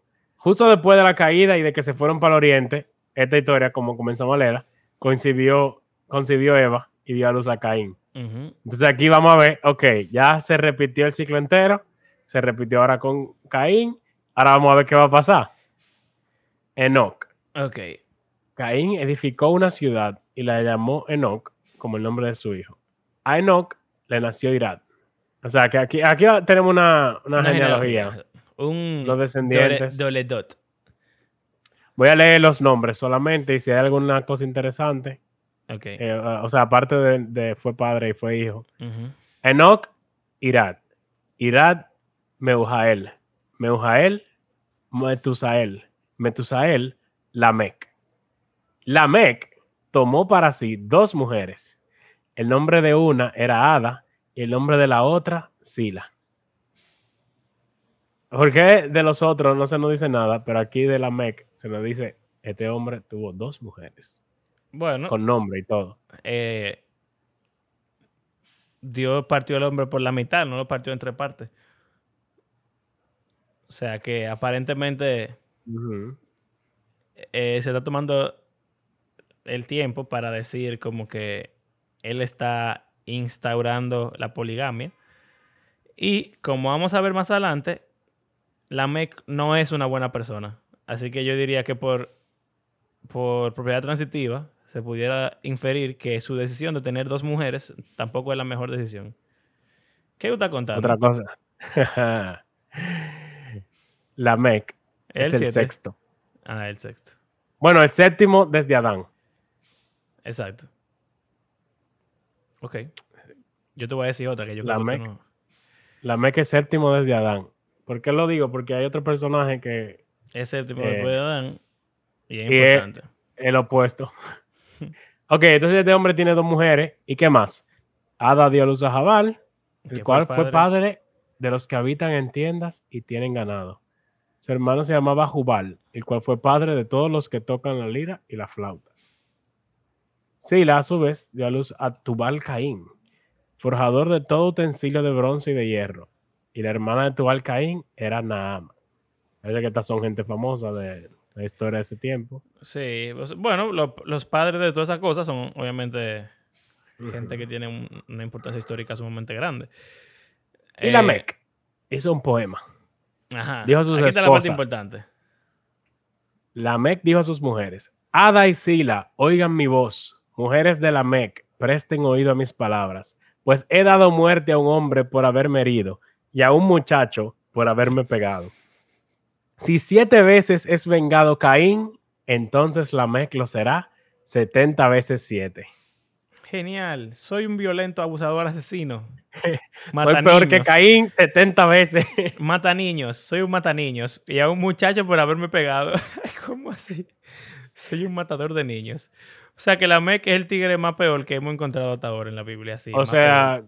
A: Justo después de la caída y de que se fueron para el oriente, esta historia, como comenzamos a leerla, concibió, concibió Eva y dio a luz a Caín. Entonces aquí vamos a ver, ok, ya se repitió el ciclo entero, se repitió ahora con Caín, ahora vamos a ver qué va a pasar. Enoch.
B: Ok.
A: Caín edificó una ciudad y la llamó Enoch como el nombre de su hijo. A Enoch le nació Irad. O sea, que aquí, aquí tenemos una, una,
B: Una
A: genealogía.
B: genealogía. Un
A: Los descendientes. Voy a leer los nombres solamente y si hay alguna cosa interesante.
B: Ok.
A: eh, o sea, aparte de, de fue padre y fue hijo.
B: Ujú.
A: Enoch, Irad. Irad, Meujael. Meujael, Metusael. Metusael, Lamec. Lamec tomó para sí dos mujeres. El nombre de una era Ada y el nombre de la otra, Sila. Porque de los otros no se nos dice nada, pero aquí de Lamec se nos dice, este hombre tuvo dos mujeres,
B: Bueno,
A: con nombre y todo.
B: eh, Dios partió al hombre por la mitad, no lo partió en tres partes. O sea que aparentemente eh, se está tomando el tiempo para decir como que él está instaurando la poligamia. Y como vamos a ver más adelante, la MEC no es una buena persona. Así que yo diría que por, por propiedad transitiva se pudiera inferir que su decisión de tener dos mujeres tampoco es la mejor decisión. ¿Qué tú estás contando?
A: Otra cosa. La Mec
B: El
A: es el sexto.
B: Ah, el sexto.
A: Bueno, el séptimo desde Adán.
B: Exacto. Ok. Yo te voy a decir otra que yo
A: La
B: creo que tú
A: Mec.
B: no-
A: La Mec es séptimo desde Adán. ¿Por qué lo digo? Porque hay otro personaje que
B: Es séptimo
A: Eh,
B: después de Adán. Y es
A: y
B: importante.
A: es el opuesto. ok, entonces este hombre tiene dos mujeres. ¿Y qué más? Ada dio a luz a Jabal,
B: Que
A: el cual fue padre de los que habitan en tiendas y tienen ganado. Su hermano se llamaba Jubal, el cual fue padre de todos los que tocan la lira y la flauta. Sila, a su vez, dio a luz a Tubal Caín, forjador de todo utensilio de bronce y de hierro. Y la hermana de Tubal Caín era Naama. Parece que estas son gente famosa de la historia de ese tiempo.
B: Sí, pues, bueno, lo- los padres de todas esas cosas son obviamente gente que tiene un- una importancia histórica sumamente grande.
A: Y
B: Eh,
A: la Mec hizo un poema.
B: Ajá.
A: dijo a sus
B: Aquí está la parte
A: esposas.
B: importante.
A: Lamec dijo a sus mujeres, Ada y Sila, oigan mi voz, mujeres de Lamec, presten oído a mis palabras, pues he dado muerte a un hombre por haberme herido y a un muchacho por haberme pegado. Si siete veces es vengado Caín, entonces Lamec lo será setenta veces siete.
B: Genial. Soy un violento abusador asesino.
A: Soy peor que
B: niños.
A: Caín setenta veces.
B: Mata niños. Soy un mata niños. Y a un muchacho por haberme pegado. ¿Cómo así? Soy un matador de niños. O sea que la Mec es el tigre más peor que hemos encontrado hasta ahora en la Biblia. Sí,
A: o sea,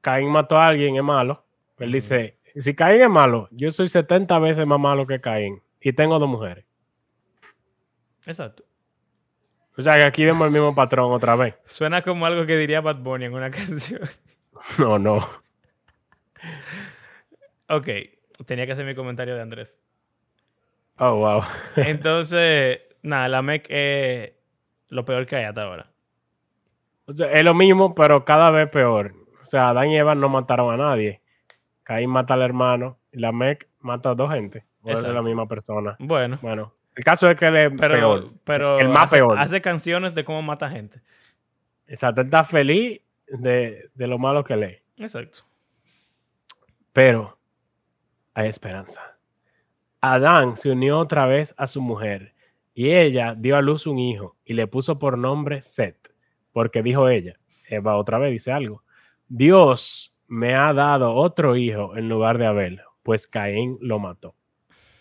A: Caín mató a alguien, es malo. Él dice, si Caín es malo, yo soy 70 veces más malo que Caín y tengo dos mujeres.
B: Exacto.
A: O sea que aquí vemos el mismo patrón otra vez.
B: Suena como algo que diría Bad Bunny en una canción.
A: No, no.
B: ok. Tenía que hacer mi comentario de Andrés.
A: Oh, wow.
B: Entonces, nada, la Mec es lo peor que hay hasta ahora.
A: O sea, es lo mismo, pero cada vez peor. O sea, Adán y Eva no mataron a nadie. Caín mata al hermano y la Mec mata a dos gente. O es de la misma persona.
B: Bueno,
A: Bueno, el caso es que él es
B: pero,
A: peor.
B: pero
A: el más
B: hace,
A: peor.
B: hace canciones de cómo mata gente.
A: Exacto, él está feliz de, de lo malo que lee.
B: Exacto.
A: Pero hay esperanza. Adán se unió otra vez a su mujer y ella dio a luz un hijo y le puso por nombre Set, porque dijo ella, Eva otra vez dice algo, Dios me ha dado otro hijo en lugar de Abel, pues Caín lo mató.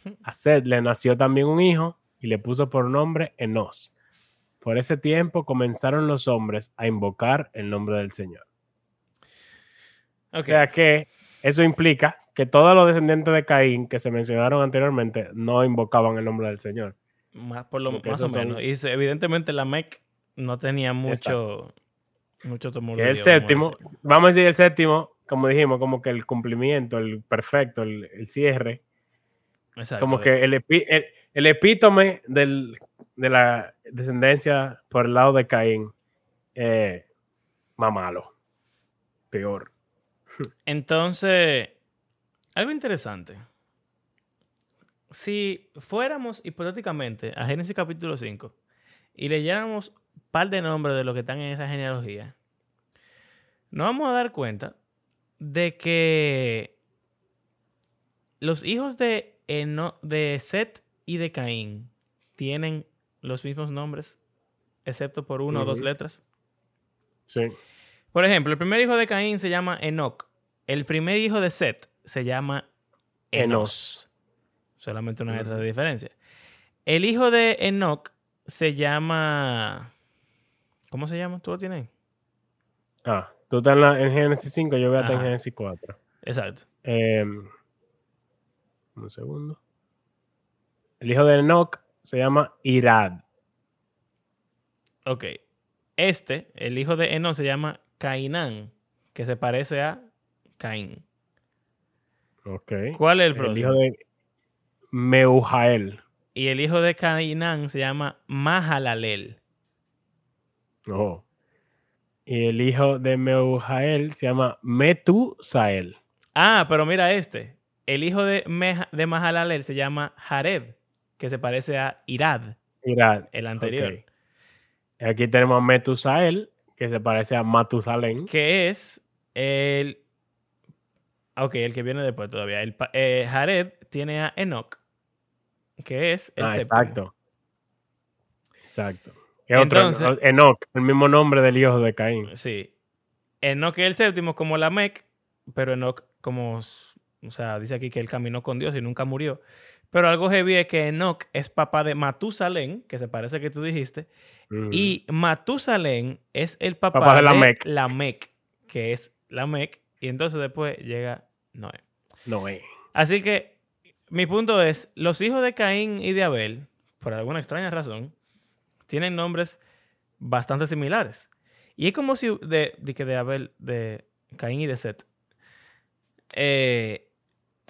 A: A Set le nació también un hijo y le puso por nombre Enos. Por ese tiempo comenzaron los hombres a invocar el nombre del Señor.
B: Ok.
A: O sea que eso implica que todos los descendientes de Caín que se mencionaron anteriormente no invocaban el nombre del Señor.
B: Más, por lo, más o
A: son-
B: menos. Y evidentemente la Mec no tenía mucho, mucho temor
A: Que el
B: Dios,
A: séptimo, vamos a decir el séptimo, como dijimos, como que el cumplimiento, el perfecto, el, el cierre,
B: Exacto.
A: como que el, epi- el, el epítome del- de la descendencia por el lado de Caín, eh, más malo, peor.
B: Entonces, algo interesante. Si fuéramos hipotéticamente a Génesis capítulo 5 y leyéramos un par de nombres de los que están en esa genealogía, nos vamos a dar cuenta de que los hijos de, Eno- de Set y de Caín tienen los mismos nombres, excepto por una o dos letras.
A: Sí.
B: Por ejemplo, el primer hijo de Caín se llama Enoch. El primer hijo de Set se llama Enos. Solamente una letra de diferencia. El hijo de Enoch se llama. ¿Cómo se llama? ¿Tú lo tienes?
A: Ah, tú estás en, la- en Génesis 5, yo voy a estar en
B: Ajá.
A: Génesis 4.
B: Exacto.
A: Em, un segundo. El hijo de Enoch se llama Irad.
B: Ok. Este, el hijo de Enoch, se llama Cainán, que se parece a Caín.
A: Ok.
B: ¿Cuál es el
A: El
B: próximo?
A: hijo de Meujael.
B: Y el hijo de Cainán se llama Mahalalel.
A: Oh. Y el hijo de Meujael se llama Metusael.
B: Ah, pero mira este. El hijo de, Meja- de Mahalalel se llama Jared, que se parece a Irad,
A: Irad.
B: el anterior.
A: Aquí tenemos a Metusael, que se parece a Matusalén.
B: Que es el. Ok, el que viene después todavía. El, eh, Jared tiene a Enoch, que es el
A: Ah,
B: séptimo.
A: exacto. Exacto. Otro- Enoch, el mismo nombre del hijo de Caín.
B: Sí. Enoch es el séptimo, como Lamec, pero Enoch, como. O sea, dice aquí que él caminó con Dios y nunca murió. Pero algo heavy es que Enoch es papá de Matusalén, que se parece que tú dijiste.
A: Ujú.
B: Y Matusalén es el papá,
A: Papá de
B: de
A: Lamec.
B: Lamec, que es Lamec. Y entonces después llega Noé.
A: Noé.
B: Así que mi punto es, los hijos de Caín y de Abel, por alguna extraña razón, tienen nombres bastante similares. Y es como si de, de Abel, de Caín y de Set. eh,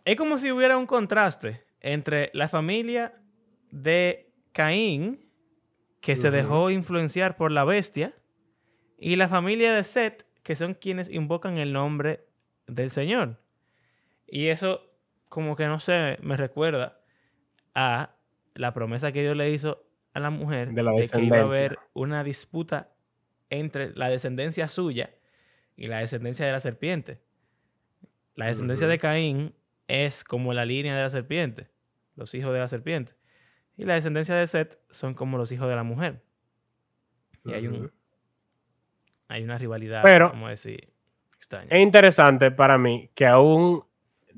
B: es como si hubiera un contraste entre la familia de Caín, que se dejó influenciar por la bestia, y la familia de Set, que son quienes invocan el nombre del Señor. Y eso, como que no sé, me recuerda a la promesa que Dios le hizo a la mujer
A: De la
B: que iba a haber una disputa entre la descendencia suya y la descendencia de la serpiente. La descendencia de Caín es como la línea de la serpiente, los hijos de la serpiente. Y la descendencia de Set son como los hijos de la mujer. Y hay, un, hay una rivalidad,
A: Pero-
B: vamos a decir, extraña.
A: Es interesante para mí que aún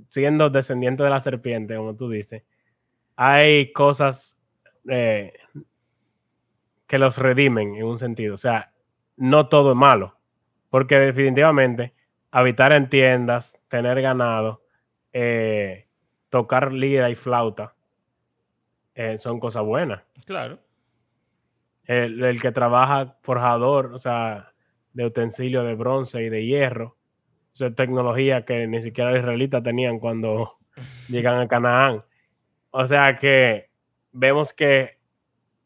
A: siendo descendiente de la serpiente, como tú dices, hay cosas eh, que los redimen en un sentido. O sea, no todo es malo. Porque definitivamente habitar en tiendas, tener ganado, eh, tocar lira y flauta, eh, son cosas buenas.
B: Claro.
A: El, el que trabaja forjador, o sea, de utensilios de bronce y de hierro, eso es tecnología que ni siquiera los israelitas tenían cuando llegan a Canaán. O sea que vemos que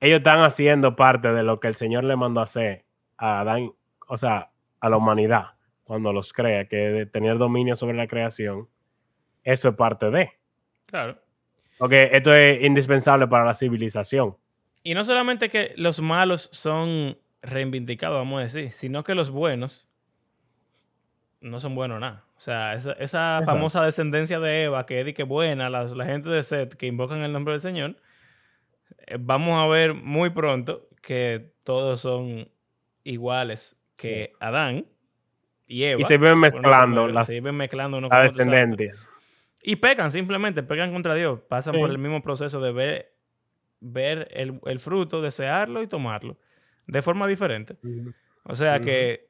A: ellos están haciendo parte de lo que el Señor le mandó a hacer a Adán, o sea, a la humanidad cuando los crea, que de tener dominio sobre la creación, eso es parte de.
B: Claro.
A: Porque esto es indispensable para la civilización.
B: Y no solamente que los malos son reivindicados, vamos a decir, sino que los buenos no son buenos nada. O sea, esa, famosa descendencia de Eva, que es que buena, la, la gente de Seth que invocan el nombre del Señor, vamos a ver muy pronto que todos son iguales que Adán y Eva.
A: Y se ven mezclando las,
B: se mezclando uno
A: la descendencia.
B: Y pecan, simplemente pecan contra Dios. Pasan
A: Sí.
B: por el mismo proceso de ver, ver el, el fruto, desearlo y tomarlo. De forma diferente. O sea que.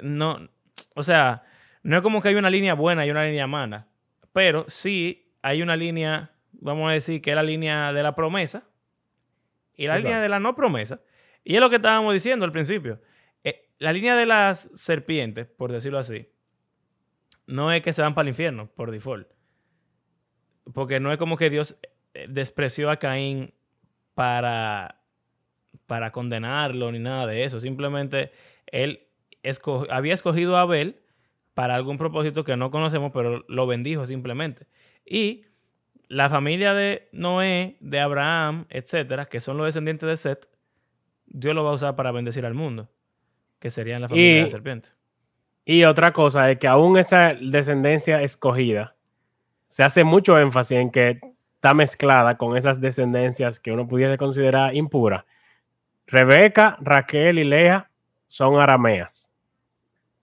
B: No. O sea, no es como que hay una línea buena y una línea mala. Pero sí hay una línea, vamos a decir, que es la línea de la promesa. Y la línea de la no promesa. Y es lo que estábamos diciendo al principio. Eh, la línea de las serpientes, por decirlo así, no es que se van para el infierno, por default. Porque no es como que Dios eh, despreció a Caín para, para condenarlo ni nada de eso. Simplemente él esco- había escogido a Abel para algún propósito que no conocemos, pero lo bendijo simplemente. Y la familia de Noé, de Abraham, etcétera, que son los descendientes de Seth, Dios lo va a usar para bendecir al mundo, que serían la familia de la serpiente.
A: Y otra cosa es que aún esa descendencia escogida se hace mucho énfasis en que está mezclada con esas descendencias que uno pudiese considerar impuras. Rebeca, Raquel y Lea son arameas.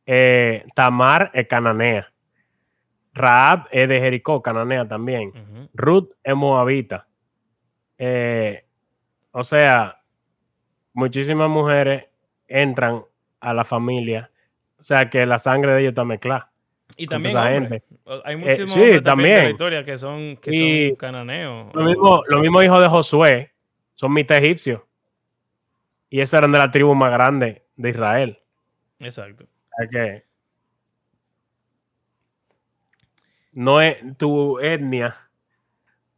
A: Eh, Tamar es cananea. Raab es de Jericó, cananea también. Ruth es moabita. Eh, o sea, muchísimas mujeres entran a la familia. O sea, que la sangre de ellos está mezclada.
B: Y también Hay
A: Eh,
B: muchísimos
A: sí,
B: hombres también, de la historia que son, que
A: Y
B: son cananeos.
A: Lo
B: o-
A: mismo, lo mismo hijos de Josué son mitad egipcios. Y esos eran de la tribu más grande de Israel.
B: Exacto.
A: O sea que no es tu etnia,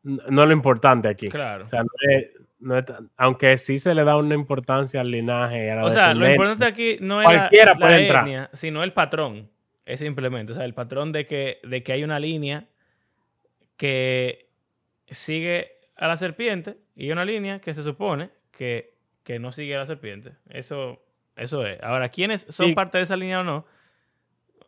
A: no es lo importante aquí.
B: Claro.
A: O sea, no es- no es tan- aunque sí se le da una importancia al linaje. a la
B: O sea, lo importante aquí no es la,
A: Cualquiera
B: la
A: puede entrar.
B: etnia, sino el patrón. Es simplemente, o sea, el patrón de que, de que hay una línea que sigue a la serpiente y una línea que se supone que, que no sigue a la serpiente. Eso, eso es. Ahora, ¿quiénes son
A: Sí.
B: parte de esa línea o no?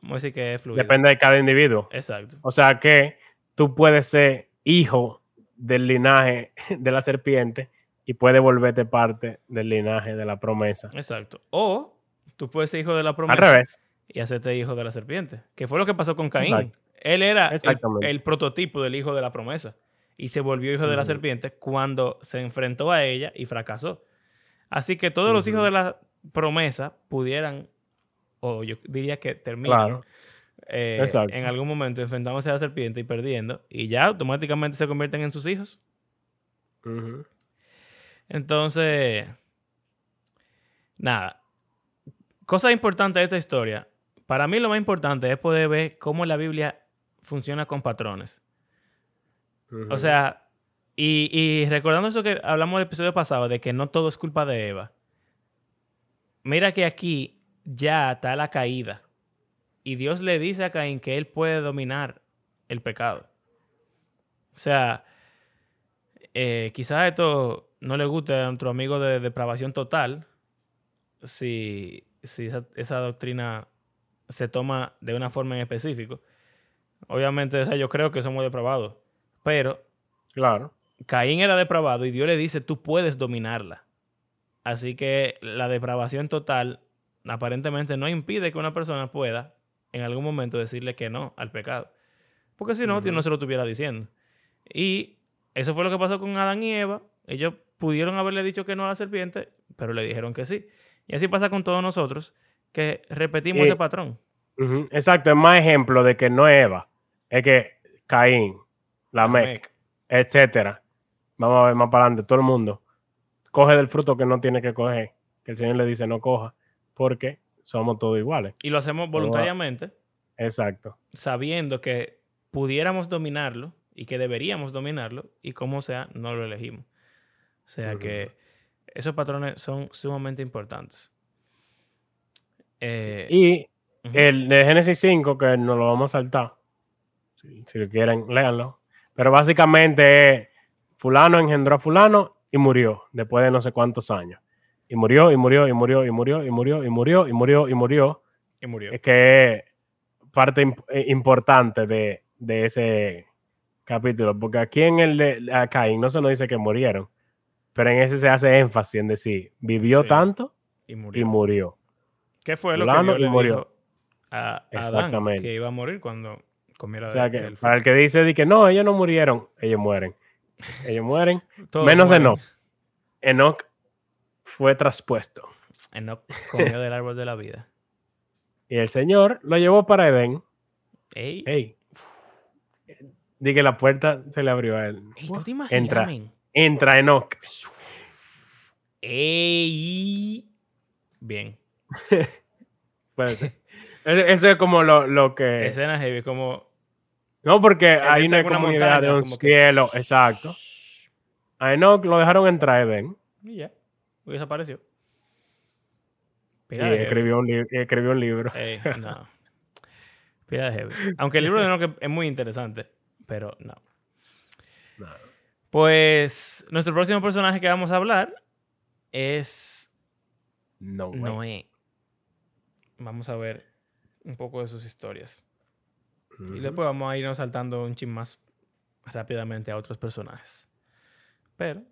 B: Vamos a decir que es fluido.
A: Depende de cada individuo.
B: Exacto.
A: O sea que tú puedes ser hijo del linaje de la serpiente y puedes volverte parte del linaje de la promesa.
B: Exacto. O tú puedes ser hijo de la
A: Al
B: promesa
A: revés.
B: y hacerte hijo de la serpiente. Que fue lo que pasó con Caín.
A: Exacto.
B: Él era el, el prototipo del hijo de la promesa. Y se volvió hijo de la serpiente cuando se enfrentó a ella y fracasó. Así que todos los hijos de la promesa pudieran, o yo diría que terminan,
A: Claro.
B: eh, en algún momento enfrentándose a la serpiente y perdiendo. Y ya automáticamente se convierten en sus hijos. Entonces, nada. Cosa importante de esta historia. Para mí lo más importante es poder ver cómo la Biblia funciona con patrones. O sea, y, y recordando eso que hablamos del episodio pasado, de que no todo es culpa de Eva. Mira que aquí ya está la caída. Y Dios le dice a Caín que él puede dominar el pecado. O sea, eh, quizás esto no le guste a nuestro amigo de depravación total si, si esa, esa doctrina se toma de una forma en específico. Obviamente, o sea, yo creo que somos depravados. Pero
A: Claro.
B: Caín era depravado y Dios le dice, tú puedes dominarla. Así que la depravación total aparentemente no impide que una persona pueda en algún momento decirle que no al pecado. Porque si no, Dios no se lo estuviera diciendo. Y eso fue lo que pasó con Adán y Eva. Ellos pudieron haberle dicho que no a la serpiente, pero le dijeron que sí. Y así pasa con todos nosotros, que repetimos
A: Y-
B: ese patrón.
A: Exacto. Es más ejemplo de que no es Eva. Es que Caín, Lamec,
B: Lamec.
A: etcétera. Vamos a ver más para adelante. Todo el mundo coge del fruto que no tiene que coger. Que el Señor le dice no coja. Porque somos todos iguales.
B: Y lo hacemos voluntariamente.
A: Exacto.
B: sabiendo que pudiéramos dominarlo y que deberíamos dominarlo y como sea, no lo elegimos. O sea que esos patrones son sumamente importantes. Eh,
A: Y el de Génesis 5, que no lo vamos a saltar. Si, si lo quieren, léanlo. Pero básicamente fulano engendró a fulano y murió después de no sé cuántos años. Y murió, y murió, y murió, y murió, y murió, y murió, y murió, y murió.
B: y murió.
A: Es que parte imp- eh, importante de, de ese capítulo. Porque aquí en el de a Caín no se nos dice que murieron. Pero en ese se hace énfasis en decir, vivió
B: Sí.
A: tanto
B: Y
A: y
B: murió. ¿Qué fue lo que Dios
A: y murió.
B: dijo a, a Adán?
A: Exactamente.
B: Que iba a morir cuando comiera
A: O sea que para el que dice de que no, ellos no murieron, ellos mueren. Ellos mueren. Menos
B: mueren.
A: Enoch. Enoch fue traspuesto.
B: Enoch comió del árbol de la vida.
A: Y el Señor lo llevó para Edén.
B: Ey,
A: Ey. Di que la puerta se le abrió a él.
B: ey, ¿tú te imaginas,
A: Entra,
B: men?
A: entra Enoch.
B: Ey. Bien.
A: Puede ser. Eso es como lo, lo que.
B: Escena heavy, como
A: No, porque hay una comunidad
B: montaña,
A: de un
B: que-
A: cielo. Exacto. A Enoch lo dejaron entrar a Edén.
B: Y ya. Y desapareció.
A: Y
B: Pila de heavy.
A: escribió un, li- escribió un libro.
B: Ey, no. Pila de heavy. Aunque el libro de es muy interesante, pero no. Pues nuestro próximo personaje que vamos a hablar es
A: Noé.
B: Noé. Vamos a ver un poco de sus historias. Y después vamos a irnos saltando un chin más rápidamente a otros personajes. Pero,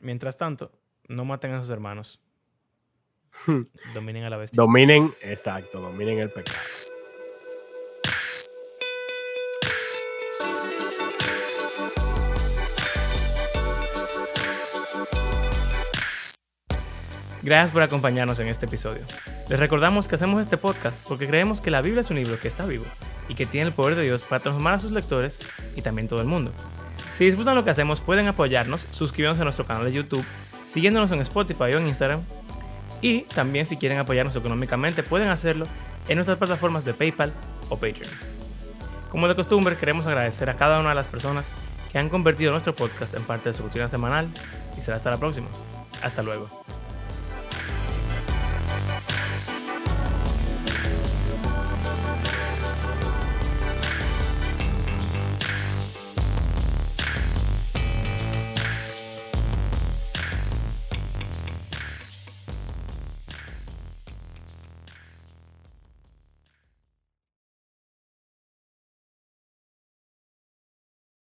B: mientras tanto, no maten a sus hermanos. Dominen a la bestia.
A: Dominen, exacto, dominen el pecado.
B: Gracias por acompañarnos en este episodio. Les recordamos que hacemos este podcast porque creemos que la Biblia es un libro que está vivo y que tiene el poder de Dios para transformar a sus lectores y también todo el mundo. Si disfrutan lo que hacemos, pueden apoyarnos suscribiéndose a nuestro canal de YouTube, siguiéndonos en Spotify o en Instagram. Y también si quieren apoyarnos económicamente, pueden hacerlo en nuestras plataformas de PayPal o Patreon. Como de costumbre, queremos agradecer a cada una de las personas que han convertido nuestro podcast en parte de su rutina semanal y será hasta la próxima. Hasta luego.